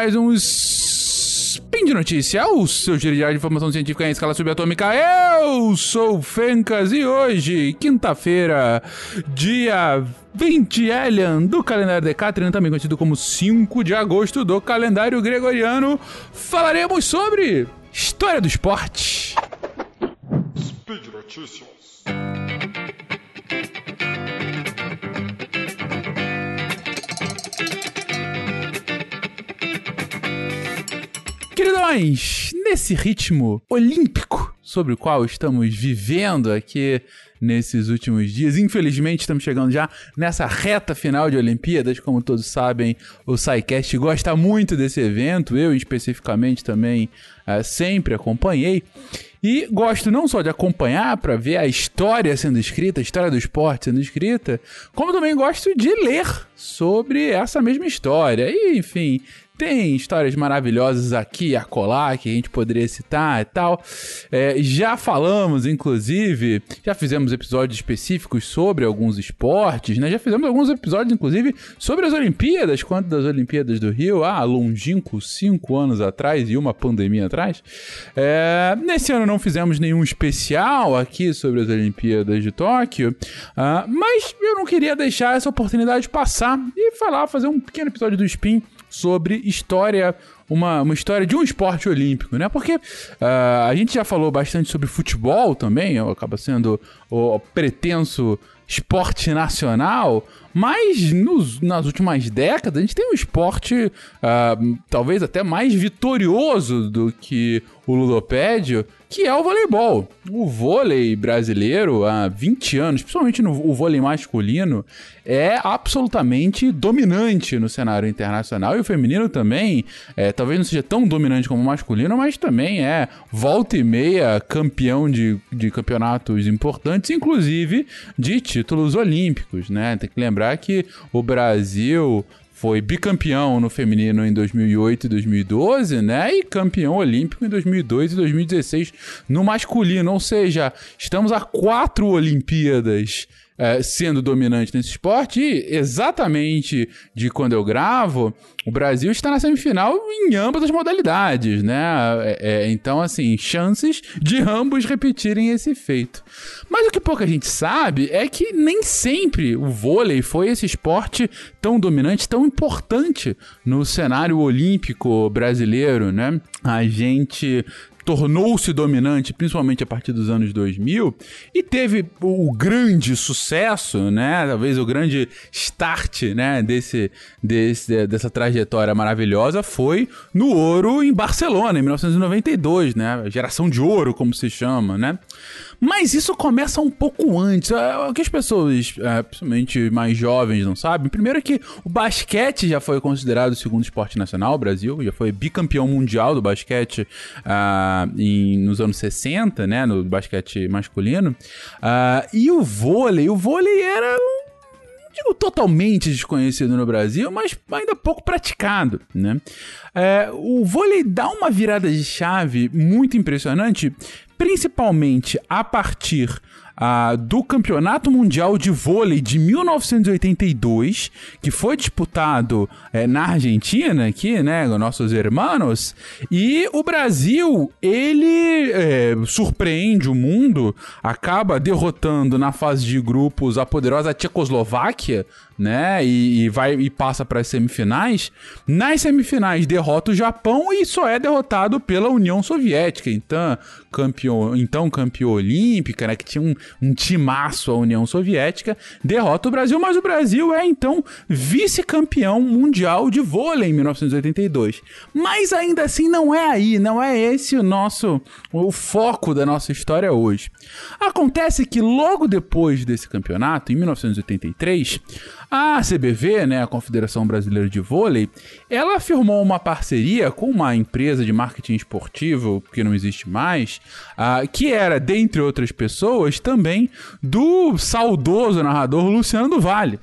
mais um Spin de Notícia, o seu giro de informação científica em escala subatômica. Eu sou Fencas e hoje, quinta-feira, dia 20 Elian do calendário Decatrian, também conhecido como 5 de agosto do calendário gregoriano, falaremos sobre história do esporte. Speed Notícias. Queridões, nesse ritmo olímpico sobre o qual estamos vivendo aqui nesses últimos dias. Infelizmente, estamos chegando já nessa reta final de Olimpíadas. Como todos sabem, o SciCast gosta muito desse evento. Eu, especificamente, também uh, sempre acompanhei. E gosto não só de acompanhar para ver a história sendo escrita, a história do esporte sendo escrita, como também gosto de ler sobre essa mesma história. E, enfim, tem histórias maravilhosas aqui e acolá que a gente poderia citar e tal. É, já falamos, inclusive, já fizemos episódios específicos sobre alguns esportes, né? Já fizemos alguns episódios, inclusive, sobre as Olimpíadas, quanto das Olimpíadas do Rio, ah, longínquo, cinco anos atrás e uma pandemia atrás. É, nesse ano não fizemos nenhum especial aqui sobre as Olimpíadas de Tóquio, uh, mas eu não queria deixar essa oportunidade passar e falar, fazer um pequeno episódio do Spin sobre história, uma, uma história de um esporte olímpico, né? Porque uh, a gente já falou bastante sobre futebol também, acaba sendo o pretenso esporte nacional, mas nos, nas últimas décadas a gente tem um esporte uh, talvez até mais vitorioso do que o ludopédio, que é o voleibol. O vôlei brasileiro há 20 anos, principalmente no o vôlei masculino, é absolutamente dominante no cenário internacional e o feminino também, é, talvez não seja tão dominante como o masculino, mas também é volta e meia campeão de, de campeonatos importantes, inclusive de títulos olímpicos, né? Tem que lembrar que o Brasil foi bicampeão no feminino em 2008 e 2012, né? E campeão olímpico em 2002 e 2016 no masculino. Ou seja, estamos a quatro Olimpíadas é, sendo dominante nesse esporte. E exatamente de quando eu gravo, o Brasil está na semifinal em ambas as modalidades, né? É, é, então, assim, chances de ambos repetirem esse feito. Mas o que pouca gente sabe é que nem sempre o vôlei foi esse esporte tão dominante, tão importante no cenário olímpico brasileiro, né? A gente tornou-se dominante, principalmente a partir dos anos 2000, e teve o grande sucesso, né? Talvez o grande start, né? Desse, desse, dessa trajetória maravilhosa foi no ouro em Barcelona, em 1992, né? Geração de ouro, como se chama, né? Mas isso começa um pouco antes. É, o que as pessoas, é, principalmente mais jovens, não sabem, primeiro é que o basquete já foi considerado o segundo esporte nacional, o Brasil, já foi bicampeão mundial do basquete uh, em, nos anos 60, né, no basquete masculino. Uh, e o vôlei, o vôlei era digo totalmente desconhecido no Brasil, mas ainda pouco praticado, né? É, o vôlei dá uma virada de chave muito impressionante, principalmente a partir ah, do Campeonato Mundial de Vôlei de 1982, que foi disputado é, na Argentina, aqui, né, nossos irmãos, e o Brasil, ele é, surpreende o mundo, acaba derrotando na fase de grupos a poderosa Tchecoslováquia, né? E, e vai e passa para as semifinais. Nas semifinais derrota o Japão e só é derrotado pela União Soviética. Então, campeão, então campeão olímpica, né? Que tinha um, um timaço a União Soviética, derrota o Brasil, mas o Brasil é então vice-campeão mundial de vôlei em 1982. Mas ainda assim não é aí, não é esse o nosso o foco da nossa história hoje. Acontece que logo depois desse campeonato, em 1983, a CBV, né, a Confederação Brasileira de Vôlei, ela firmou uma parceria com uma empresa de marketing esportivo que não existe mais, uh, que era, dentre outras pessoas, também do saudoso narrador Luciano do Vale.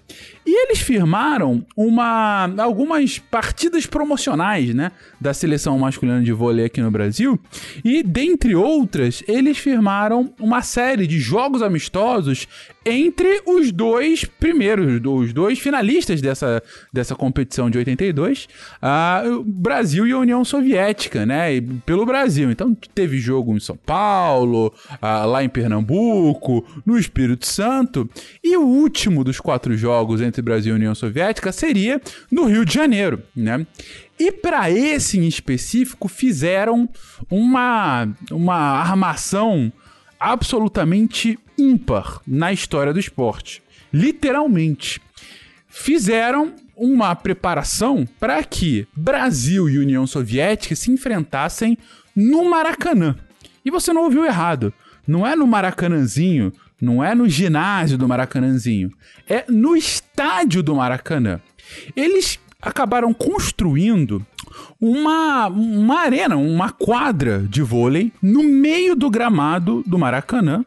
E eles firmaram uma, algumas partidas promocionais, né, da seleção masculina de vôlei aqui no Brasil. E, dentre outras, eles firmaram uma série de jogos amistosos entre os dois primeiros, os dois finalistas dessa, dessa competição de 82, a Brasil e a União Soviética, né? E pelo Brasil. Então teve jogo em São Paulo, lá em Pernambuco, no Espírito Santo. E o último dos quatro jogos entre Brasil e União Soviética seria no Rio de Janeiro, né? E para esse em específico fizeram uma, uma armação absolutamente ímpar na história do esporte. Literalmente. Fizeram uma preparação para que Brasil e União Soviética se enfrentassem no Maracanã. E você não ouviu errado. Não é no Maracanãzinho, não é no ginásio do Maracanãzinho, é no estádio do Maracanã. Eles acabaram construindo uma, uma arena, uma quadra de vôlei no meio do gramado do Maracanã.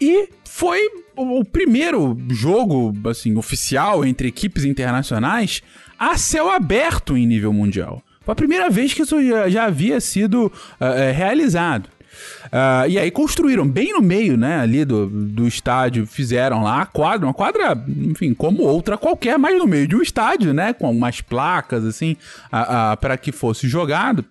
E foi o primeiro jogo assim oficial entre equipes internacionais a céu aberto em nível mundial. Foi a primeira vez que isso já, já havia sido uh, realizado. Uh, e aí construíram bem no meio, né, ali do, do estádio, fizeram lá a quadra, uma quadra, enfim, como outra qualquer, mas no meio de um estádio, né, com algumas placas, assim, para que fosse jogado.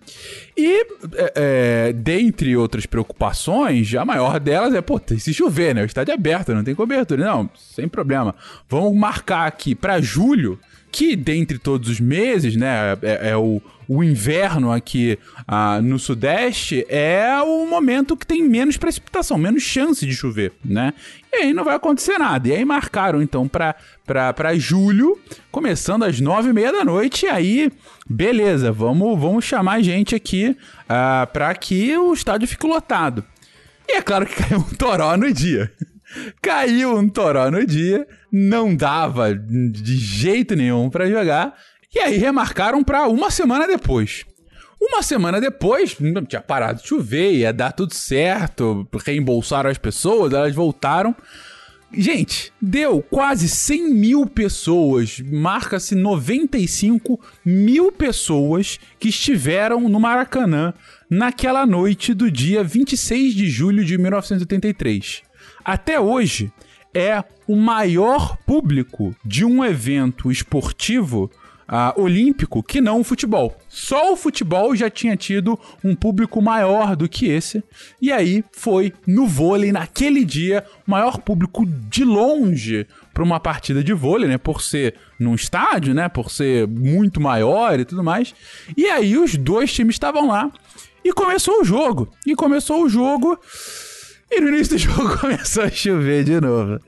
E, é, é, dentre outras preocupações, a maior delas é, pô, se chover, né, o estádio é aberto, não tem cobertura. Não, sem problema. Vamos marcar aqui para julho que dentre todos os meses, né, é, é o, o inverno aqui ah, no sudeste, é o momento que tem menos precipitação, menos chance de chover, né? E aí não vai acontecer nada. E aí marcaram então para julho, começando às nove e meia da noite, e aí, beleza, vamos, vamos chamar gente aqui ah, para que o estádio fique lotado. E é claro que caiu um toró no dia. Caiu um toró no dia, não dava de jeito nenhum para jogar, e aí remarcaram para uma semana depois. Uma semana depois, tinha parado de chover, ia dar tudo certo, reembolsaram as pessoas, elas voltaram. Gente, deu quase 100 mil pessoas, marca-se 95 mil pessoas que estiveram no Maracanã naquela noite do dia 26 de julho de 1983 até hoje, é o maior público de um evento esportivo uh, olímpico que não o futebol. Só o futebol já tinha tido um público maior do que esse. E aí foi no vôlei, naquele dia, o maior público de longe para uma partida de vôlei, né? Por ser num estádio, né? Por ser muito maior e tudo mais. E aí os dois times estavam lá. E começou o jogo. E começou o jogo. E no início do jogo começou a chover de novo.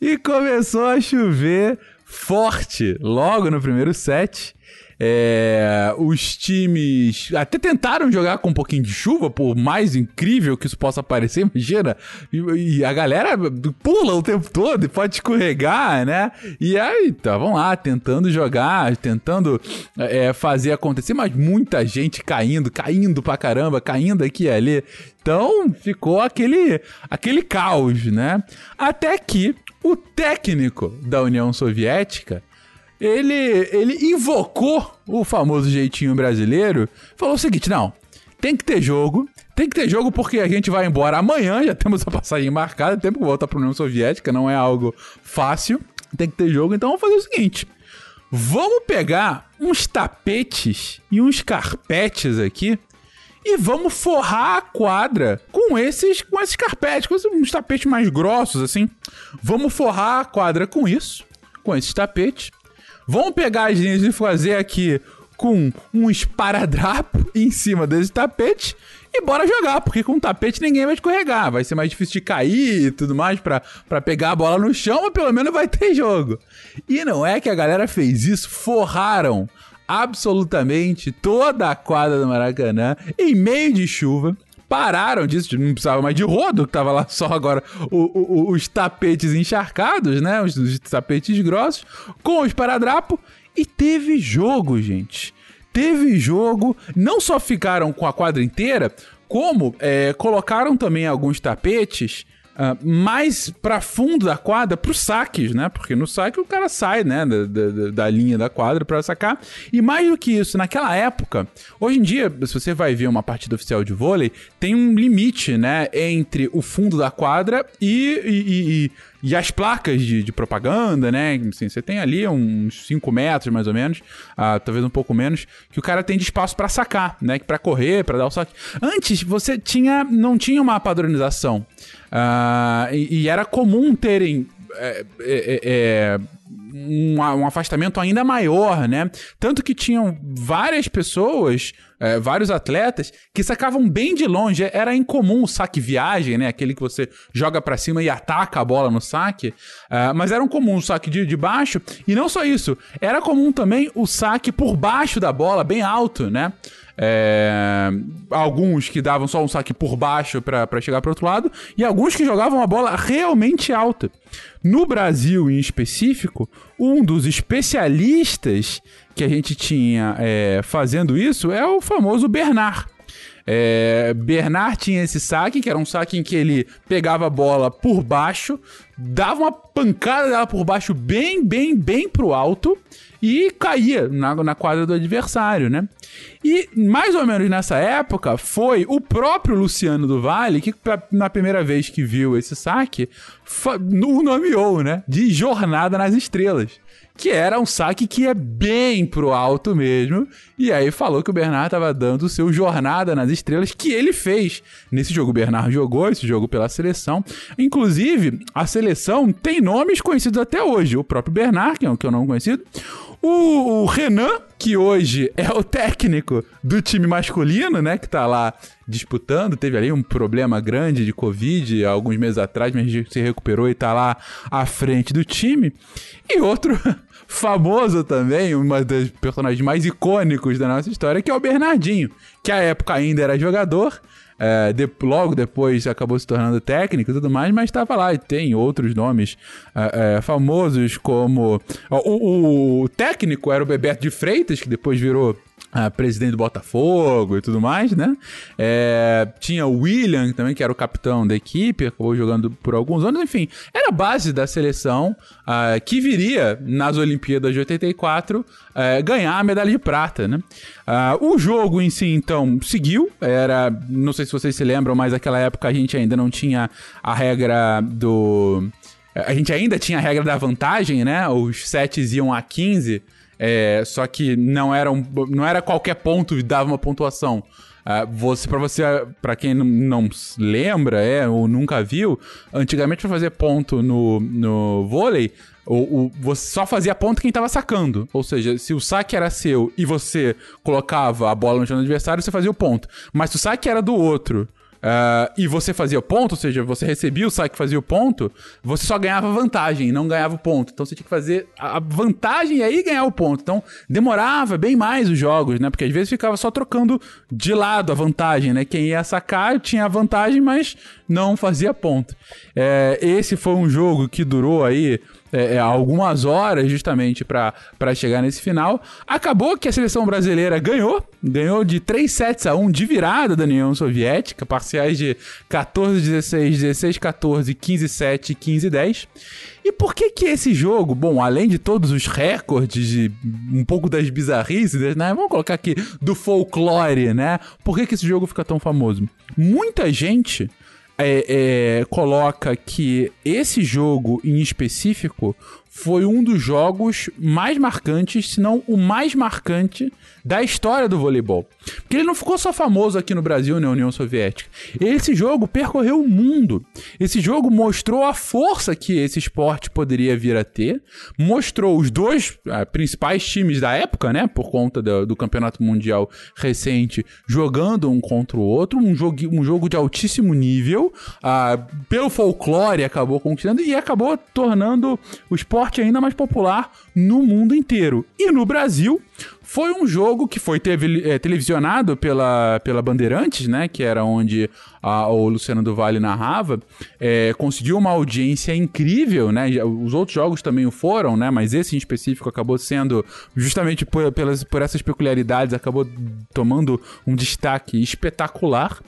E começou a chover forte logo no primeiro set. É, os times até tentaram jogar com um pouquinho de chuva, por mais incrível que isso possa parecer, imagina. E, e a galera pula o tempo todo e pode escorregar, né? E aí estavam lá tentando jogar, tentando é, fazer acontecer, mas muita gente caindo, caindo pra caramba, caindo aqui e ali. Então ficou aquele, aquele caos, né? Até que o técnico da União Soviética ele, ele invocou o famoso jeitinho brasileiro, falou o seguinte: não, tem que ter jogo, tem que ter jogo porque a gente vai embora amanhã, já temos a passagem marcada, tempo que volta para a União Soviética, não é algo fácil, tem que ter jogo, então vamos fazer o seguinte. Vamos pegar uns tapetes e uns carpetes aqui e vamos forrar a quadra com esses com esses carpetes, com uns tapetes mais grossos assim. Vamos forrar a quadra com isso, com esses tapetes. Vamos pegar as linhas e fazer aqui com um esparadrapo em cima desse tapete e bora jogar, porque com tapete ninguém vai escorregar, vai ser mais difícil de cair e tudo mais para pegar a bola no chão, mas pelo menos vai ter jogo. E não é que a galera fez isso, forraram absolutamente toda a quadra do Maracanã em meio de chuva pararam disso, não precisava mais de rodo, tava lá só agora o, o, os tapetes encharcados, né? Os, os tapetes grossos, com os paradrapos. E teve jogo, gente. Teve jogo. Não só ficaram com a quadra inteira, como é, colocaram também alguns tapetes uh, mais para fundo da quadra, para os saques, né? Porque no saque o cara sai, né, da, da, da linha da quadra para sacar. E mais do que isso, naquela época, hoje em dia, se você vai ver uma partida oficial de vôlei, tem um limite, né, entre o fundo da quadra e, e, e e as placas de, de propaganda, né? Assim, você tem ali uns 5 metros, mais ou menos, uh, talvez um pouco menos, que o cara tem de espaço para sacar, né? Para correr, para dar o saque. Antes, você tinha, não tinha uma padronização. Uh, e, e, era comum terem é, é, é, um, um, afastamento ainda maior, né? Tanto que tinham várias pessoas, é, vários atletas, que sacavam bem de longe. Era incomum o saque viagem, né? Aquele que você joga para cima e ataca a bola no saque. Mas era um comum o saque de, de baixo. E não só isso, era comum também o saque por baixo da bola, bem alto, né? É, alguns que davam só um saque por baixo para chegar para outro lado, e alguns que jogavam a bola realmente alta. No Brasil, em específico, um dos especialistas que a gente tinha é, fazendo isso é o famoso Bernard. É, Bernard tinha esse saque, que era um saque em que ele pegava a bola por baixo, dava uma pancada dela por baixo bem, bem, bem pro alto e caía na, na quadra do adversário, né? E mais ou menos nessa época foi o próprio Luciano do Vale que na primeira vez que viu esse saque o nomeou, né? De Jornada nas Estrelas que era um saque que é bem pro alto mesmo. E aí falou que o Bernard estava dando o seu jornada nas estrelas que ele fez nesse jogo. O Bernard jogou esse jogo pela seleção. Inclusive, a seleção tem nomes conhecidos até hoje. O próprio Bernard, que é um que eu não conhecido. O, o, Renan, que hoje é o técnico do time masculino, né? Que tá lá disputando. Teve ali um problema grande de Covid alguns meses atrás, mas se recuperou e tá lá à frente do time. E outro famoso também, uma dos personagens mais icônicos da nossa história, que é o Bernardinho, que à época ainda era jogador, é, de, logo depois acabou se tornando técnico e tudo mais, mas estava lá. E tem outros nomes é, é, famosos, como. O, o, técnico era o Bebeto de Freitas, que depois virou presidente do Botafogo e tudo mais, né? É, tinha o William também, que era o capitão da equipe, acabou jogando por alguns anos, enfim, era a base da seleção uh, que viria nas Olimpíadas de 84 uh, é, ganhar a medalha de prata, né? Uh, o jogo em si, então, seguiu, era, não sei se vocês se lembram, mas naquela época a gente ainda não tinha a regra do... A gente ainda tinha a regra da vantagem, né? Os sets iam a 15 é, só que não era, um, não era qualquer ponto e dava uma pontuação. Uh, você para você para quem não, não, lembra é ou nunca viu antigamente para fazer ponto no, no vôlei o, o, você só fazia ponto quem tava sacando. Ou seja, se o saque era seu e você colocava a bola no chão do adversário, você fazia o ponto. Mas se o saque era do outro Uh, e você fazia o ponto, ou seja, você recebia o saque e fazia o ponto, você só ganhava vantagem, não ganhava o ponto. Então você tinha que fazer a vantagem e aí ganhar o ponto. Então demorava bem mais os jogos, né? Porque às vezes ficava só trocando de lado a vantagem, né? Quem ia sacar tinha a vantagem, mas não fazia ponto. É, esse foi um jogo que durou aí é, é, algumas horas justamente para chegar nesse final. Acabou que a seleção brasileira ganhou, ganhou de 3 sets a 1 de virada da União Soviética, parciais de 14 16, 16 14, 15 7, 15 10. E por que que esse jogo, bom, além de todos os recordes de um pouco das bizarrices, né, vamos colocar aqui do folclore, né? Por que que esse jogo fica tão famoso? Muita gente é, é, coloca que esse jogo em específico foi um dos jogos mais marcantes, se não o mais marcante da história do voleibol. Porque ele não ficou só famoso aqui no Brasil, na União Soviética. Esse jogo percorreu o mundo. Esse jogo mostrou a força que esse esporte poderia vir a ter, mostrou os dois uh, principais times da época, né, por conta do, do, campeonato mundial recente, jogando um contra o outro, um jogo, um jogo de altíssimo nível, uh, pelo folclore acabou conquistando e acabou tornando o esporte ainda mais popular no mundo inteiro. E no Brasil, foi um jogo que foi é, televisionado pela, pela Bandeirantes, né? Que era onde a, o Luciano do Vale narrava. É, conseguiu uma audiência incrível, né? Os outros jogos também o foram, né? Mas esse em específico acabou sendo, justamente por, pelas, por essas peculiaridades, acabou tomando um destaque espetacular.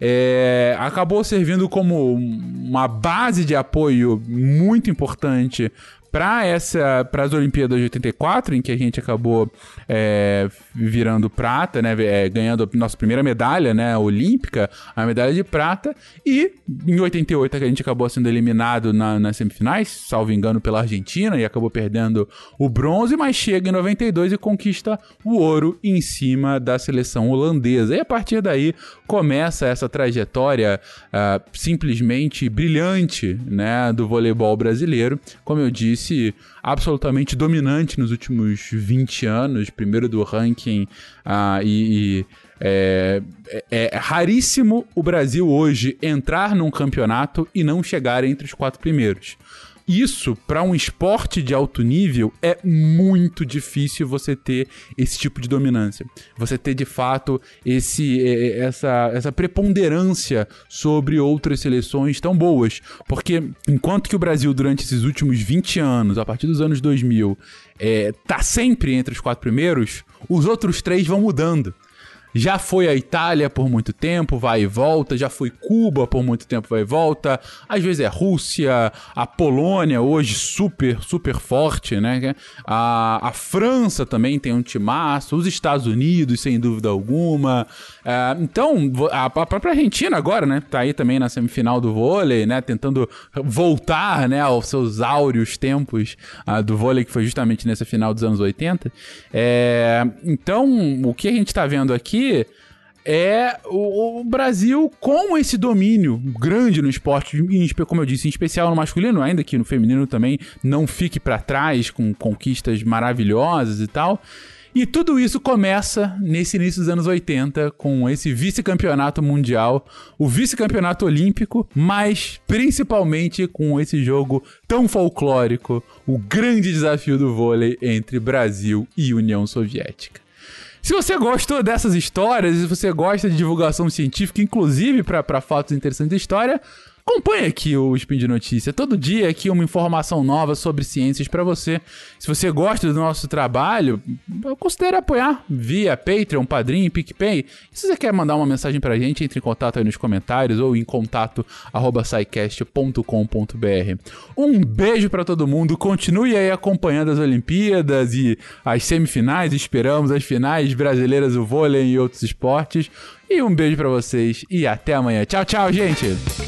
é, acabou servindo como uma base de apoio muito importante para essa para as Olimpíadas de 84 em que a gente acabou é, virando prata né é, ganhando a nossa primeira medalha né olímpica a medalha de prata e em 88 a gente acabou sendo eliminado na, nas semifinais salvo engano pela Argentina e acabou perdendo o bronze mas chega em 92 e conquista o ouro em cima da seleção holandesa. E a partir daí começa essa trajetória uh, simplesmente brilhante né do voleibol brasileiro. Como eu disse absolutamente dominante nos últimos 20 anos, primeiro do ranking uh, e, e é, é, é, raríssimo o Brasil hoje entrar num campeonato e não chegar entre os quatro primeiros isso, para um esporte de alto nível, é muito difícil você ter esse tipo de dominância. Você ter de fato esse, essa, essa preponderância sobre outras seleções tão boas. Porque enquanto que o Brasil, durante esses últimos 20 anos, a partir dos anos 2000, é, tá sempre entre os quatro primeiros, os outros três vão mudando. Já foi a Itália por muito tempo, vai e volta. Já foi Cuba por muito tempo, vai e volta. Às vezes é Rússia, a Polônia, hoje super, super forte, né? A, a França também tem um timaço, os Estados Unidos, sem dúvida alguma. É, então, a, própria Argentina agora, né? Tá aí também na semifinal do vôlei, né? Tentando voltar, né, aos seus áureos tempos uh, do vôlei, que foi justamente nessa final dos anos 80. É, então, o que a gente tá vendo aqui aqui é o, o, Brasil com esse domínio grande no esporte, como eu disse, em especial no masculino, ainda que no feminino também não fique para trás com conquistas maravilhosas e tal. E tudo isso começa nesse início dos anos 80 com esse vice-campeonato mundial, o vice-campeonato olímpico, mas principalmente com esse jogo tão folclórico, o grande desafio do vôlei entre Brasil e União Soviética. Se você gostou dessas histórias, se você gosta de divulgação científica, inclusive para fatos interessantes da história, Acompanhe aqui o Spin de Notícia. Todo dia aqui uma informação nova sobre ciências para você. Se você gosta do nosso trabalho, considere apoiar via Patreon, Padrim, PicPay. Se você quer mandar uma mensagem pra gente, entre em contato aí nos comentários ou em contato arroba Um beijo para todo mundo. Continue aí acompanhando as Olimpíadas e as semifinais. Esperamos as finais brasileiras do vôlei e outros esportes. E um beijo para vocês e até amanhã. Tchau, tchau, gente!